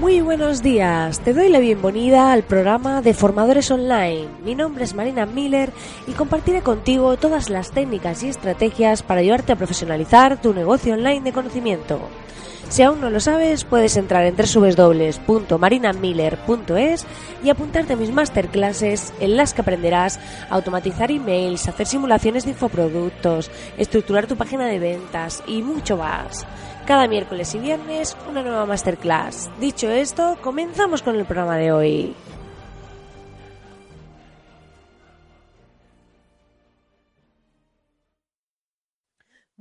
Muy buenos días, te doy la bienvenida al programa de Formadores Online. Mi nombre es Marina Miller y compartiré contigo todas las técnicas y estrategias para ayudarte a profesionalizar tu negocio online de conocimiento. Si aún no lo sabes, puedes entrar en www.marinamiller.es y apuntarte a mis masterclasses en las que aprenderás a automatizar emails, hacer simulaciones de infoproductos, estructurar tu página de ventas y mucho más. Cada miércoles y viernes una nueva masterclass. Dicho esto, comenzamos con el programa de hoy.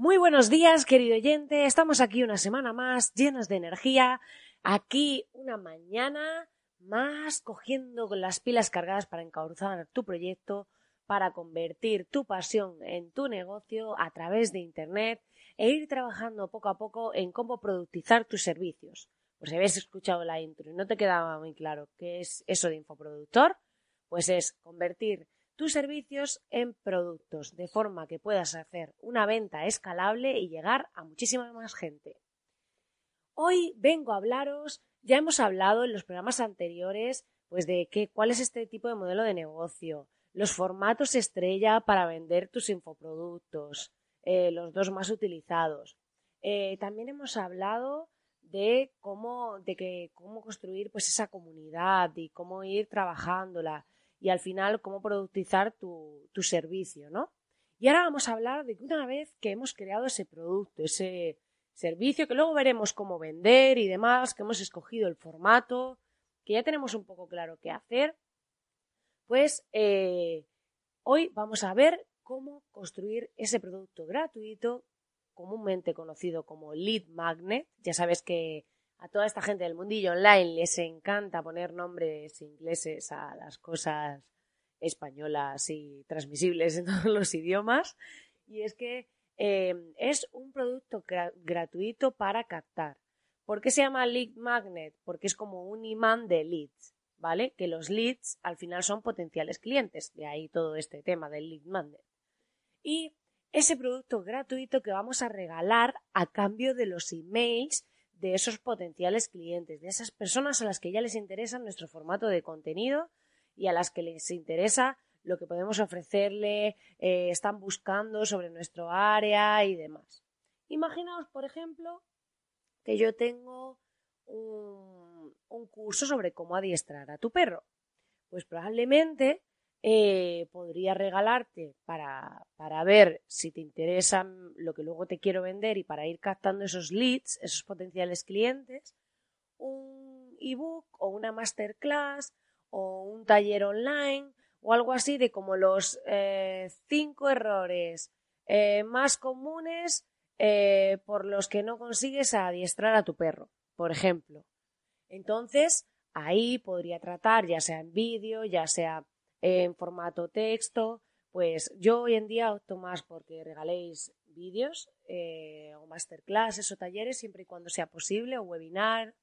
Muy buenos días, querido oyente. Estamos aquí una semana más, llenos de energía. Aquí una mañana más, cogiendo las pilas cargadas para encauzar tu proyecto, para convertir tu pasión en tu negocio a través de Internet e ir trabajando poco a poco en cómo productizar tus servicios. Pues si habéis escuchado la intro y no te quedaba muy claro qué es eso de infoproductor, pues es convertir tus servicios en productos, de forma que puedas hacer una venta escalable y llegar a muchísima más gente. Hoy vengo a hablaros, ya hemos hablado en los programas anteriores, pues de qué, cuál es este tipo de modelo de negocio, los formatos estrella para vender tus infoproductos, eh, los dos más utilizados. Eh, también hemos hablado de cómo, de que, cómo construir pues esa comunidad y cómo ir trabajándola y al final cómo productizar tu, tu servicio, ¿no? Y ahora vamos a hablar de que una vez que hemos creado ese producto, ese servicio, que luego veremos cómo vender y demás, que hemos escogido el formato, que ya tenemos un poco claro qué hacer, pues eh, hoy vamos a ver cómo construir ese producto gratuito, comúnmente conocido como lead magnet. Ya sabes que a toda esta gente del mundillo online les encanta poner nombres ingleses a las cosas españolas y transmisibles en todos los idiomas. Y es que eh, es un producto gratuito para captar. ¿Por qué se llama lead magnet? Porque es como un imán de leads, ¿vale? Que los leads al final son potenciales clientes. De ahí todo este tema del lead magnet. Y ese producto gratuito que vamos a regalar a cambio de los emails de esos potenciales clientes, de esas personas a las que ya les interesa nuestro formato de contenido y a las que les interesa lo que podemos ofrecerle, eh, están buscando sobre nuestro área y demás. Imaginaos, por ejemplo, que yo tengo un, un curso sobre cómo adiestrar a tu perro. Pues probablemente eh, podría regalarte para, para ver si te interesa lo que luego te quiero vender y para ir captando esos leads, esos potenciales clientes, un ebook o una masterclass o un taller online o algo así de como los eh, cinco errores eh, más comunes por los que no consigues adiestrar a tu perro, por ejemplo. Entonces, ahí podría tratar, ya sea en vídeo, ya sea en formato texto, pues yo hoy en día opto más porque regaléis vídeos eh, o masterclasses o talleres siempre y cuando sea posible o webinar,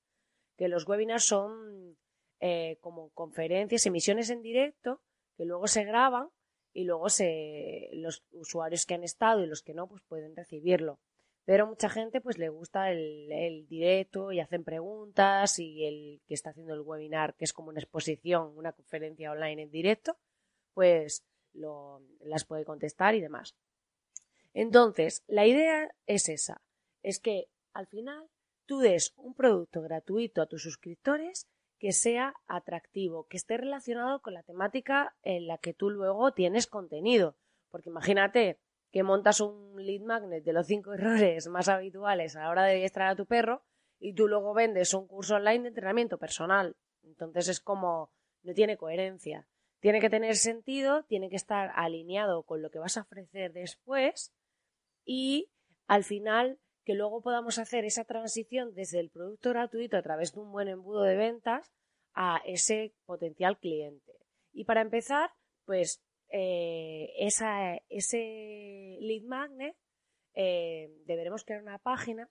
que los webinars son eh, como conferencias, emisiones en directo que luego se graban y luego se, los usuarios que han estado y los que no pues pueden recibirlo. Pero mucha gente pues le gusta el, directo y hacen preguntas y el que está haciendo el webinar, que es como una exposición, una conferencia online en directo, pues las puede contestar y demás. Entonces, la idea es esa, es que al final tú des un producto gratuito a tus suscriptores que sea atractivo, que esté relacionado con la temática en la que tú luego tienes contenido. Porque imagínate, que montas un lead magnet de los cinco errores más habituales a la hora de adiestrar a tu perro y tú luego vendes un curso online de entrenamiento personal. Entonces es como no tiene coherencia. Tiene que tener sentido, tiene que estar alineado con lo que vas a ofrecer después y al final que luego podamos hacer esa transición desde el producto gratuito a través de un buen embudo de ventas a ese potencial cliente. Y para empezar, pues eh, esa, ese lead magnet eh, deberemos crear una página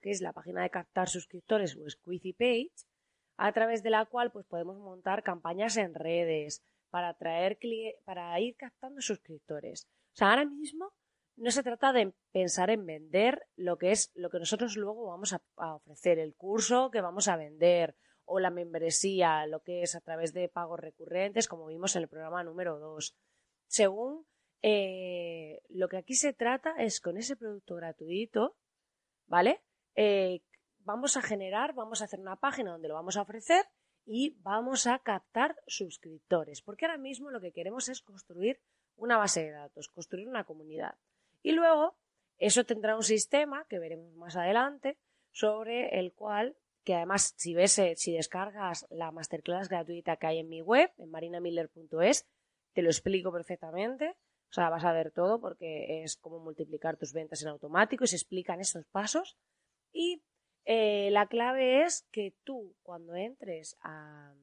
que es la página de captar suscriptores o Squeezy Page a través de la cual pues podemos montar campañas en redes para atraer para ir captando suscriptores. O sea, ahora mismo no se trata de pensar en vender lo que es lo que nosotros luego vamos a, ofrecer, el curso que vamos a vender o la membresía, lo que es a través de pagos recurrentes, como vimos en el programa número 2. Según eh, lo que aquí se trata es con ese producto gratuito, ¿vale? Eh, vamos a generar, vamos a hacer una página donde lo vamos a ofrecer y vamos a captar suscriptores, porque ahora mismo lo que queremos es construir una base de datos, construir una comunidad. Y luego, eso tendrá un sistema que veremos más adelante, sobre el cual, que además, si ves, eh, si descargas la masterclass gratuita que hay en mi web, en marinamiller.es, te lo explico perfectamente. O sea, vas a ver todo porque es como multiplicar tus ventas en automático y se explican esos pasos. Y eh, la clave es que tú, cuando entres a.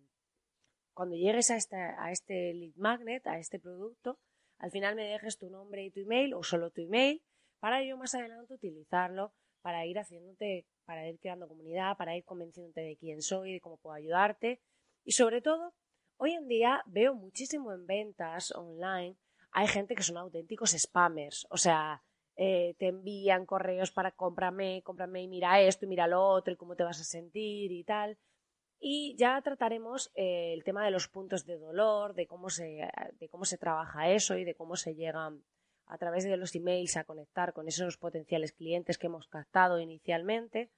Cuando llegues a, a este lead magnet, a este producto, al final me dejes tu nombre y tu email o solo tu email para yo más adelante utilizarlo para ir haciéndote, para ir creando comunidad, para ir convenciéndote de quién soy, de cómo puedo ayudarte. Y sobre todo, hoy en día veo muchísimo en ventas online, hay gente que son auténticos spammers, o sea, eh, te envían correos para cómprame, cómprame y mira esto y mira lo otro y cómo te vas a sentir y tal. Y ya trataremos eh, el tema de los puntos de dolor, de cómo, se, de cómo se trabaja eso y de cómo se llega a través de los emails a conectar con esos potenciales clientes que hemos captado inicialmente.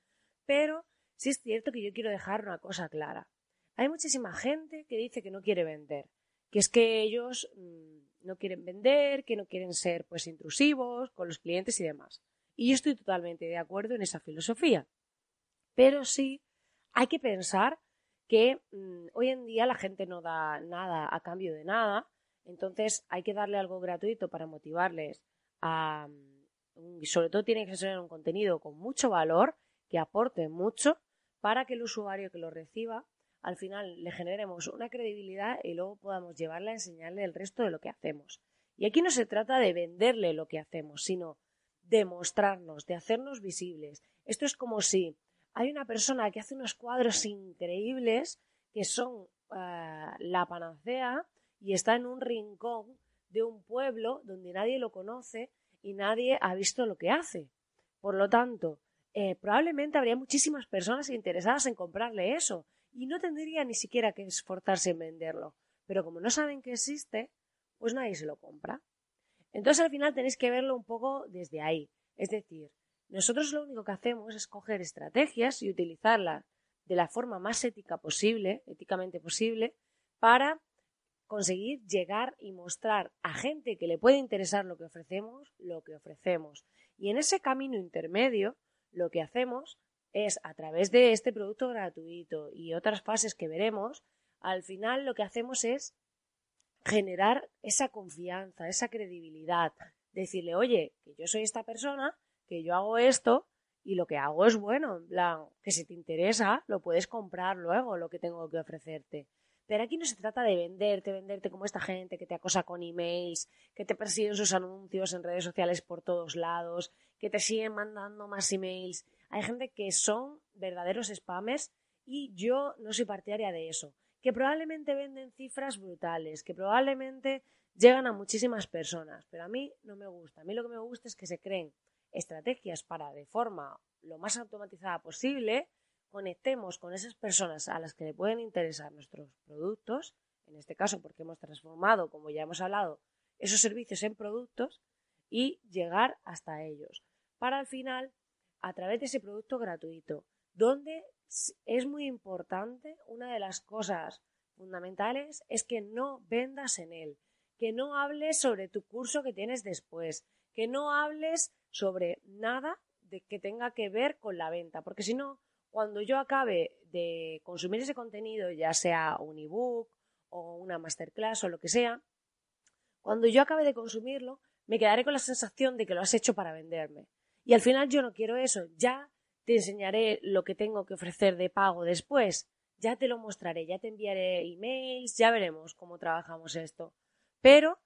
Pero sí es cierto que yo quiero dejar una cosa clara. Hay muchísima gente que dice que no quiere vender, que es que ellos mm, no quieren vender, que no quieren ser pues intrusivos con los clientes y demás. Y yo estoy totalmente de acuerdo en esa filosofía. Pero sí hay que pensar que mm, hoy en día la gente no da nada a cambio de nada, entonces hay que darle algo gratuito para motivarles a... Mm, y sobre todo tiene que ser un contenido con mucho valor, que aporte mucho, para que el usuario que lo reciba al final le generemos una credibilidad y luego podamos llevarle a enseñarle el resto de lo que hacemos. Y aquí no se trata de venderle lo que hacemos, sino de mostrarnos, de hacernos visibles. Esto es como si hay una persona que hace unos cuadros increíbles que son eh, la panacea y está en un rincón de un pueblo donde nadie lo conoce y nadie ha visto lo que hace. Por lo tanto, eh, probablemente habría muchísimas personas interesadas en comprarle eso y no tendría ni siquiera que esforzarse en venderlo. Pero como no saben que existe, pues nadie se lo compra. Entonces al final tenéis que verlo un poco desde ahí. Es decir, nosotros lo único que hacemos es coger estrategias y utilizarlas de la forma más ética posible, éticamente posible, para conseguir llegar y mostrar a gente que le puede interesar lo que ofrecemos, lo que ofrecemos. Y en ese camino intermedio, lo que hacemos es, a través de este producto gratuito y otras fases que veremos, al final lo que hacemos es generar esa confianza, esa credibilidad, decirle, oye, que yo soy esta persona que yo hago esto y lo que hago es bueno, en plan, que si te interesa, lo puedes comprar luego, lo que tengo que ofrecerte. Pero aquí no se trata de venderte, venderte como esta gente que te acosa con emails, que te persiguen sus anuncios en redes sociales por todos lados, que te siguen mandando más emails. Hay gente que son verdaderos spammers y yo no soy partidaria de eso. Que probablemente venden cifras brutales, que probablemente llegan a muchísimas personas, pero a mí no me gusta. A mí lo que me gusta es que se creen estrategias para, de forma lo más automatizada posible, conectemos con esas personas a las que le pueden interesar nuestros productos, en este caso porque hemos transformado, como ya hemos hablado, esos servicios en productos y llegar hasta ellos. Para al final, a través de ese producto gratuito, donde es muy importante, una de las cosas fundamentales es que no vendas en él, que no hables sobre tu curso que tienes después, que no hables sobre nada de que tenga que ver con la venta, porque si no, cuando yo acabe de consumir ese contenido, ya sea un ebook o una masterclass o lo que sea, cuando yo acabe de consumirlo, me quedaré con la sensación de que lo has hecho para venderme. Y al final yo no quiero eso, ya te enseñaré lo que tengo que ofrecer de pago después, ya te lo mostraré, ya te enviaré emails, ya veremos cómo trabajamos esto. Pero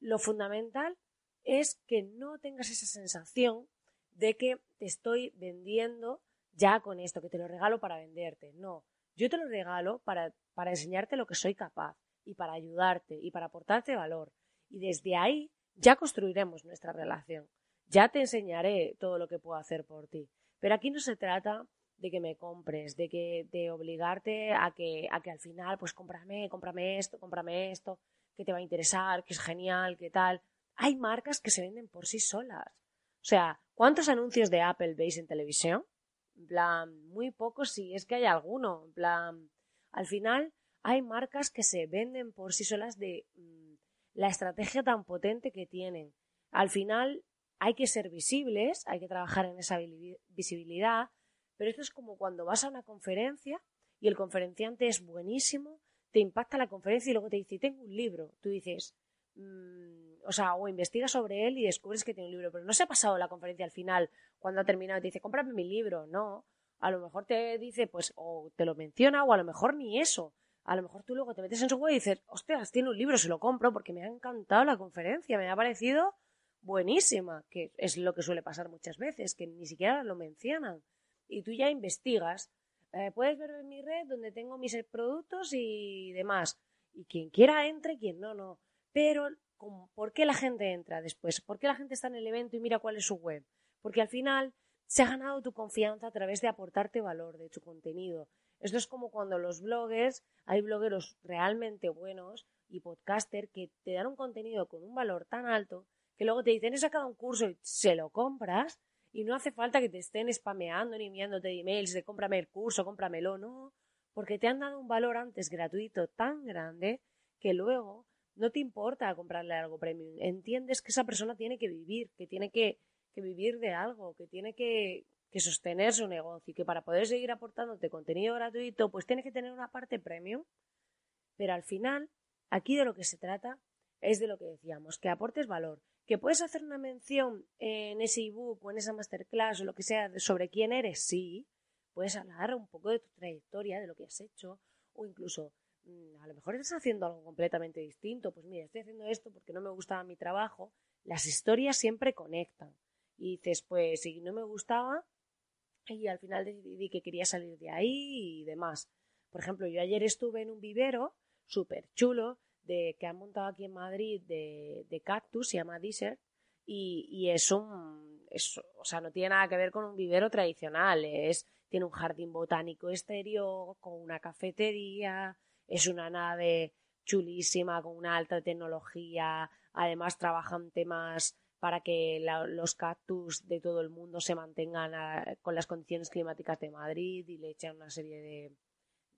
lo fundamental es que no tengas esa sensación de que te estoy vendiendo ya con esto, que te lo regalo para venderte. No, yo te lo regalo para, para enseñarte lo que soy capaz y para ayudarte y para aportarte valor. Y desde ahí ya construiremos nuestra relación. ya te enseñaré todo lo que puedo hacer por ti. Pero aquí no se trata de que me compres, de que de obligarte a que, a que al final, pues cómprame, cómprame esto, cómprame esto, que te va a interesar, que es genial, que tal. Hay marcas que se venden por sí solas. O sea, ¿cuántos anuncios de Apple veis en televisión? En plan, muy pocos si es que hay alguno. En plan, al final hay marcas que se venden por sí solas de mm, la estrategia tan potente que tienen. Al final hay que ser visibles, hay que trabajar en esa visibilidad, pero esto es como cuando vas a una conferencia y el conferenciante es buenísimo, te impacta la conferencia y luego te dice, tengo un libro. Tú dices, mm, o sea, o investigas sobre él y descubres que tiene un libro, pero no se ha pasado la conferencia al final, cuando ha terminado, te dice, cómprame mi libro. No, a lo mejor te dice, pues, o te lo menciona, o a lo mejor ni eso. A lo mejor tú luego te metes en su web y dices, ostras, tiene un libro, se lo compro porque me ha encantado la conferencia, me ha parecido buenísima, que es lo que suele pasar muchas veces, que ni siquiera lo mencionan. Y tú ya investigas. Eh, puedes ver en mi red donde tengo mis productos y demás. Y quien quiera entre, quien no, no. Pero, ¿por qué la gente entra después? ¿Por qué la gente está en el evento y mira cuál es su web? Porque al final se ha ganado tu confianza a través de aportarte valor de tu contenido. Esto es como cuando los bloggers, hay blogueros realmente buenos y podcaster que te dan un contenido con un valor tan alto que luego te dicen he sacado un curso y se lo compras y no hace falta que te estén spameando ni enviándote emails de cómprame el curso, cómpramelo, no, porque te han dado un valor antes gratuito tan grande que luego no te importa comprarle algo premium. Entiendes que esa persona tiene que vivir, que tiene que, que vivir de algo, que tiene que, que, sostener su negocio y que para poder seguir aportándote contenido gratuito, pues tiene que tener una parte premium. Pero al final, aquí de lo que se trata es de lo que decíamos, que aportes valor, ¿Que puedes hacer una mención en ese ebook o en esa masterclass o lo que sea sobre quién eres? Sí. Puedes hablar un poco de tu trayectoria, de lo que has hecho, o incluso a lo mejor estás haciendo algo completamente distinto. Pues mira, estoy haciendo esto porque no me gustaba mi trabajo. Las historias siempre conectan. Y dices, pues si no me gustaba, y al final decidí que quería salir de ahí y demás. Por ejemplo, yo ayer estuve en un vivero súper chulo de, que han montado aquí en Madrid de, de cactus, se llama Desert, y, y es un, es, o sea, no tiene nada que ver con un vivero tradicional, es, tiene un jardín botánico exterior, con una cafetería, es una nave chulísima, con una alta tecnología, además trabajan temas para que los cactus de todo el mundo se mantengan con las condiciones climáticas de Madrid y le echan una serie de,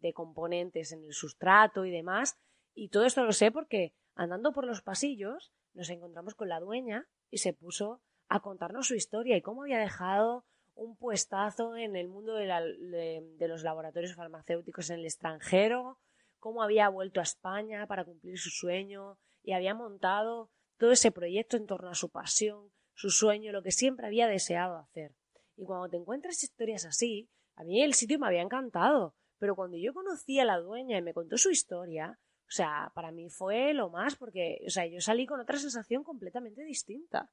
de componentes en el sustrato y demás. Y todo esto lo sé porque andando por los pasillos nos encontramos con la dueña y se puso a contarnos su historia y cómo había dejado un puestazo en el mundo de, los laboratorios farmacéuticos en el extranjero, cómo había vuelto a España para cumplir su sueño y había montado todo ese proyecto en torno a su pasión, su sueño, lo que siempre había deseado hacer. Y cuando te encuentras historias así, a mí el sitio me había encantado, pero cuando yo conocí a la dueña y me contó su historia, o sea, para mí fue lo más porque, o sea, yo salí con otra sensación completamente distinta.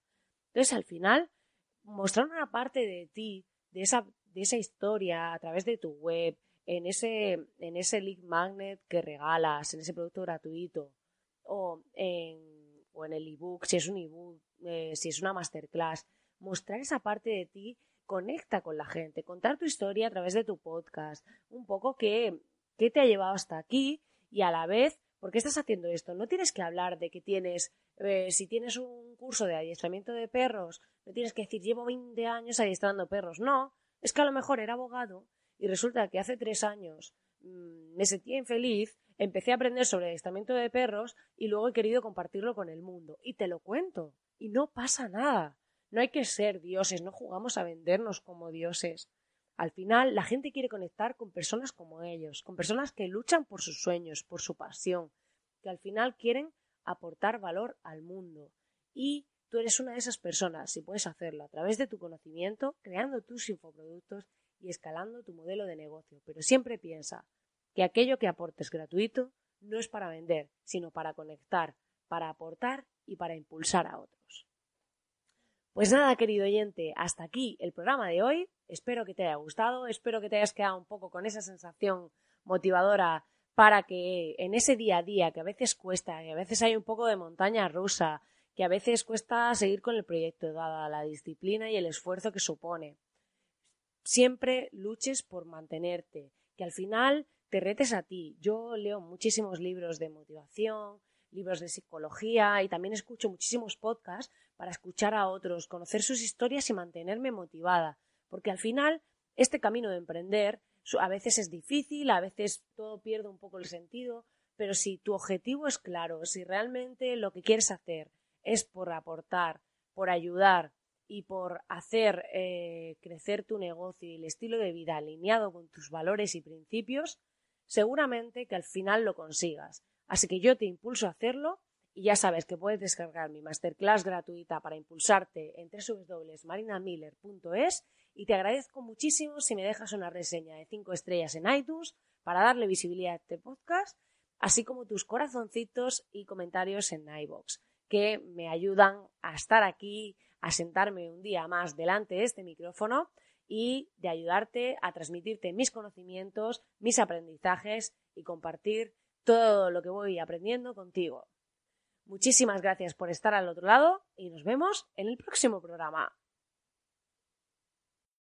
Entonces, al final, mostrar una parte de ti, de esa, de esa historia a través de tu web, en ese, en ese lead magnet que regalas, en ese producto gratuito, o en, o en el ebook, si es un ebook, eh, si es una masterclass, mostrar esa parte de ti conecta con la gente, contar tu historia a través de tu podcast, un poco qué, qué te ha llevado hasta aquí y a la vez, ¿por qué estás haciendo esto? No tienes que hablar de que tienes, eh, si tienes un curso de adiestramiento de perros, no tienes que decir llevo 20 años adiestrando perros. No, es que a lo mejor era abogado y resulta que hace tres años mmm, me sentía infeliz, empecé a aprender sobre adiestramiento de perros y luego he querido compartirlo con el mundo. Y te lo cuento. Y no pasa nada. No hay que ser dioses, no jugamos a vendernos como dioses. Al final, la gente quiere conectar con personas como ellos, con personas que luchan por sus sueños, por su pasión, que al final quieren aportar valor al mundo. Y tú eres una de esas personas, si puedes hacerlo a través de tu conocimiento, creando tus infoproductos y escalando tu modelo de negocio. Pero siempre piensa que aquello que aportes gratuito no es para vender, sino para conectar, para aportar y para impulsar a otros. Pues nada, querido oyente, hasta aquí el programa de hoy. Espero que te haya gustado, espero que te hayas quedado un poco con esa sensación motivadora para que en ese día a día que a veces cuesta, que a veces hay un poco de montaña rusa, que a veces cuesta seguir con el proyecto, dada la disciplina y el esfuerzo que supone. Siempre luches por mantenerte, que al final te retes a ti. Yo leo muchísimos libros de motivación, libros de psicología y también escucho muchísimos podcasts para escuchar a otros, conocer sus historias y mantenerme motivada, porque al final este camino de emprender a veces es difícil, a veces todo pierde un poco el sentido, pero si tu objetivo es claro, si realmente lo que quieres hacer es por aportar, por ayudar y por hacer eh, crecer tu negocio y el estilo de vida alineado con tus valores y principios, seguramente que al final lo consigas. Así que yo te impulso a hacerlo y ya sabes que puedes descargar mi masterclass gratuita para impulsarte en www.marinamiller.es y te agradezco muchísimo si me dejas una reseña de 5 estrellas en iTunes para darle visibilidad a este podcast, así como tus corazoncitos y comentarios en iBox, que me ayudan a estar aquí, a sentarme un día más delante de este micrófono y de ayudarte a transmitirte mis conocimientos, mis aprendizajes y compartir todo lo que voy aprendiendo contigo. Muchísimas gracias por estar al otro lado y nos vemos en el próximo programa.